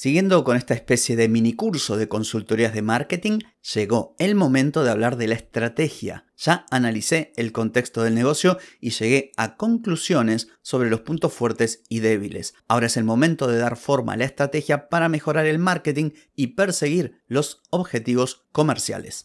Siguiendo con esta especie de mini curso de consultorías de marketing, llegó el momento de hablar de la estrategia. Ya analicé el contexto del negocio y llegué a conclusiones sobre los puntos fuertes y débiles. Ahora es el momento de dar forma a la estrategia para mejorar el marketing y perseguir los objetivos comerciales.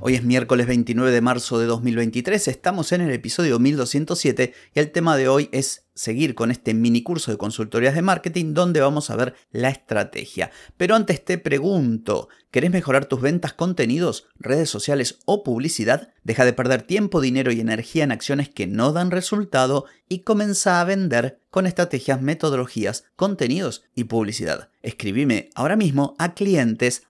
Hoy es miércoles 29 de marzo de 2023, estamos en el episodio 1207 y el tema de hoy es seguir con este mini curso de consultorías de marketing donde vamos a ver la estrategia. Pero antes te pregunto, ¿querés mejorar tus ventas, contenidos, redes sociales o publicidad? Deja de perder tiempo, dinero y energía en acciones que no dan resultado y comienza a vender con estrategias, metodologías, contenidos y publicidad. Escribime ahora mismo a clientes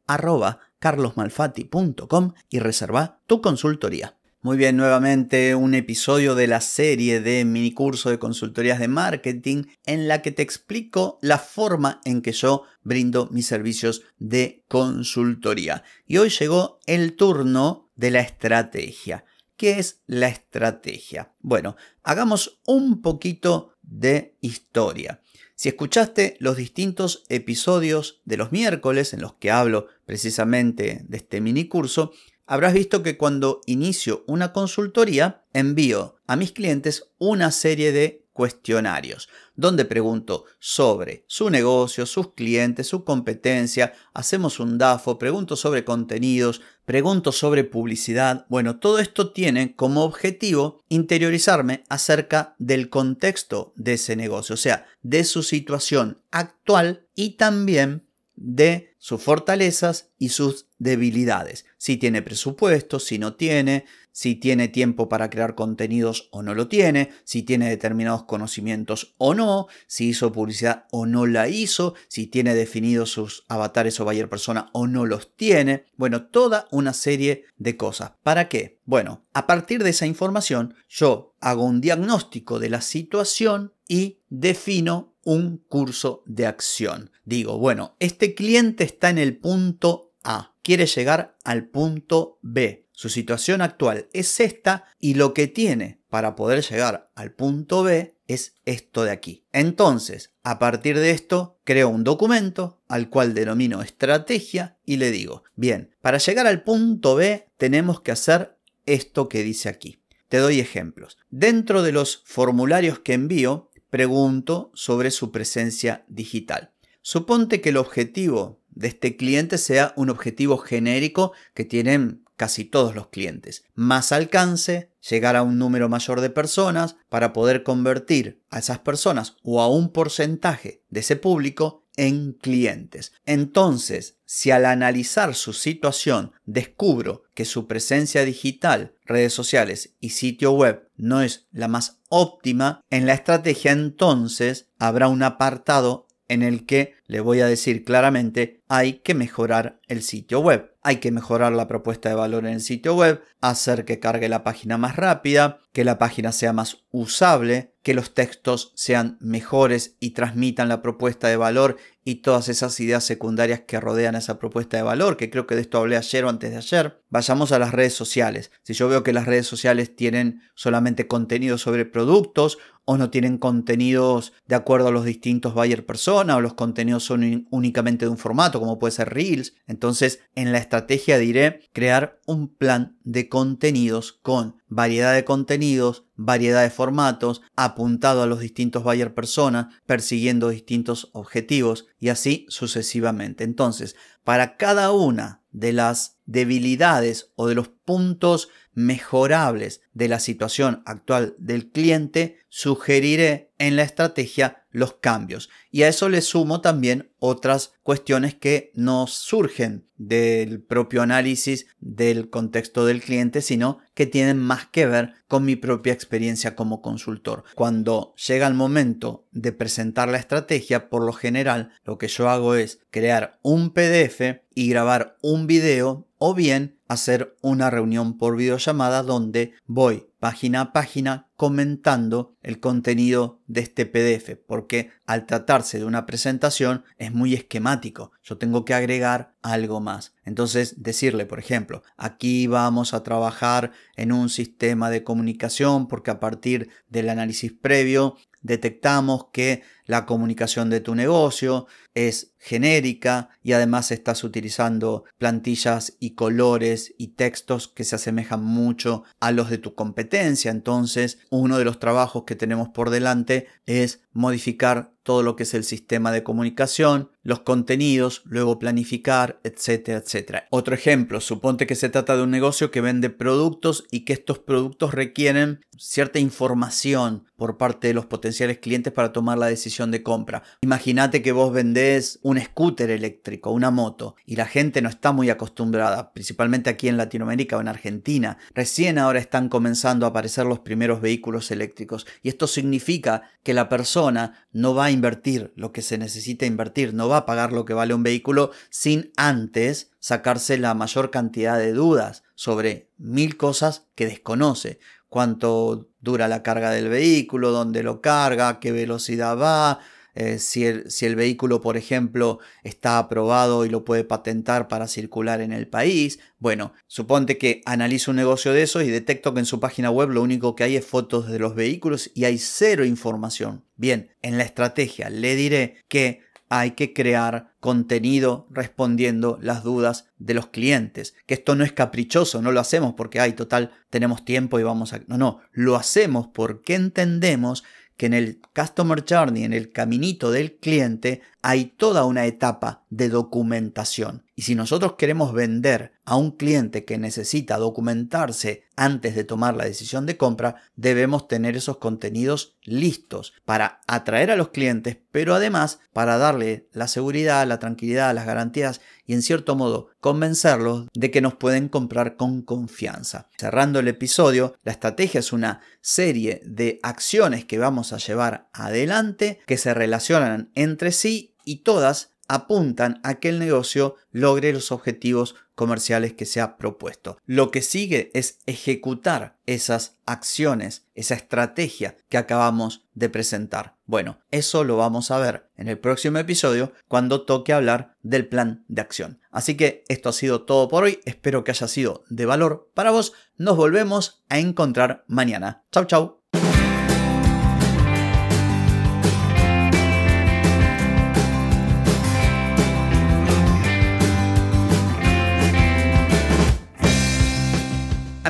carlosmalfatti.com y reserva tu consultoría. Muy bien, nuevamente un episodio de la serie de mini curso de consultorías de marketing en la que te explico la forma en que yo brindo mis servicios de consultoría. Y hoy llegó el turno de la estrategia. ¿Qué es la estrategia? Bueno, hagamos un poquito de historia. Si escuchaste los distintos episodios de los miércoles en los que hablo precisamente de este mini curso, habrás visto que cuando inicio una consultoría envío a mis clientes una serie de cuestionarios, donde pregunto sobre su negocio, sus clientes, su competencia, hacemos un DAFO, pregunto sobre contenidos, pregunto sobre publicidad. Bueno, todo esto tiene como objetivo interiorizarme acerca del contexto de ese negocio, o sea, de su situación actual y también de sus fortalezas y sus debilidades. Si tiene presupuesto, si no tiene, si tiene tiempo para crear contenidos o no lo tiene, si tiene determinados conocimientos o no, si hizo publicidad o no la hizo, si tiene definidos sus avatares o buyer persona o no los tiene. Bueno, toda una serie de cosas. ¿Para qué? Bueno, a partir de esa información yo hago un diagnóstico de la situación y defino un curso de acción. Digo, bueno, este cliente está en el punto A, quiere llegar al punto B. Su situación actual es esta y lo que tiene para poder llegar al punto B es esto de aquí. Entonces, a partir de esto, creo un documento al cual denomino estrategia y le digo, bien, para llegar al punto B tenemos que hacer esto que dice aquí. Te doy ejemplos. Dentro de los formularios que envío, pregunto sobre su presencia digital. Suponte que el objetivo de este cliente sea un objetivo genérico que tienen casi todos los clientes. Más alcance, llegar a un número mayor de personas para poder convertir a esas personas o a un porcentaje de ese público en clientes. Entonces, si al analizar su situación descubro que su presencia digital, redes sociales y sitio web no es la más óptima, en la estrategia entonces habrá un apartado en el que le voy a decir claramente hay que mejorar el sitio web. Hay que mejorar la propuesta de valor en el sitio web, hacer que cargue la página más rápida, que la página sea más usable, que los textos sean mejores y transmitan la propuesta de valor y todas esas ideas secundarias que rodean esa propuesta de valor, que creo que de esto hablé ayer o antes de ayer. Vayamos a las redes sociales. Si yo veo que las redes sociales tienen solamente contenido sobre productos o no tienen contenidos de acuerdo a los distintos buyer persona o los contenidos son únicamente de un formato como puede ser Reels, entonces en la estrategia diré crear un plan de contenidos con variedad de contenidos, variedad de formatos, apuntado a los distintos buyer personas, persiguiendo distintos objetivos y así sucesivamente. Entonces, para cada una de las debilidades o de los puntos mejorables de la situación actual del cliente, sugeriré en la estrategia los cambios. Y a eso le sumo también otras cuestiones que no surgen del propio análisis del contexto del cliente, sino que tienen más que ver con mi propia experiencia como consultor. Cuando llega el momento de presentar la estrategia, por lo general lo que yo hago es crear un PDF y grabar un video o bien hacer una reunión por videollamada donde voy página a página comentando el contenido de este PDF, porque al tratarse de una presentación es muy esquemático, yo tengo que agregar algo más. Entonces decirle, por ejemplo, aquí vamos a trabajar en un sistema de comunicación porque a partir del análisis previo detectamos que la comunicación de tu negocio es genérica y además estás utilizando plantillas y colores y textos que se asemejan mucho a los de tu competencia. Entonces, uno de los trabajos que tenemos por delante es modificar todo lo que es el sistema de comunicación, los contenidos, luego planificar, etcétera, etcétera. Otro ejemplo, suponte que se trata de un negocio que vende productos y que estos productos requieren cierta información por parte de los potenciales clientes para tomar la decisión de compra. Imagínate que vos vendés un scooter eléctrico, una moto, y la gente no está muy acostumbrada, principalmente aquí en Latinoamérica o en Argentina. Recién ahora están comenzando a aparecer los primeros vehículos eléctricos y esto significa que la persona no va a invertir lo que se necesita invertir, no va a pagar lo que vale un vehículo sin antes sacarse la mayor cantidad de dudas sobre mil cosas que desconoce cuánto dura la carga del vehículo, dónde lo carga, qué velocidad va, eh, si, el, si, el, vehículo, por ejemplo, está aprobado y lo puede patentar para circular en el país. Bueno, suponte que analizo un negocio de eso y detecto que en su página web lo único que hay es fotos de los vehículos y hay cero información. Bien, en la estrategia le diré que hay que crear contenido respondiendo las dudas de los clientes. Que esto no es caprichoso, no lo hacemos porque, ay, total, tenemos tiempo y vamos a... No, no, lo hacemos porque entendemos que en el Customer Journey, en el caminito del cliente, hay toda una etapa de documentación. Y si nosotros queremos vender a un cliente que necesita documentarse antes de tomar la decisión de compra, debemos tener esos contenidos listos para atraer a los clientes, pero además para darle la seguridad, la tranquilidad, las garantías y en cierto modo convencerlos de que nos pueden comprar con confianza. Cerrando el episodio, la estrategia es una serie de acciones que vamos a llevar adelante que se relacionan entre sí y todas apuntan a que el negocio logre los objetivos comerciales que se ha propuesto. Lo que sigue es ejecutar esas acciones, esa estrategia que acabamos de presentar. Bueno, eso lo vamos a ver en el próximo episodio cuando toque hablar del plan de acción. Así que esto ha sido todo por hoy, espero que haya sido de valor para vos. Nos volvemos a encontrar mañana. Chau chau.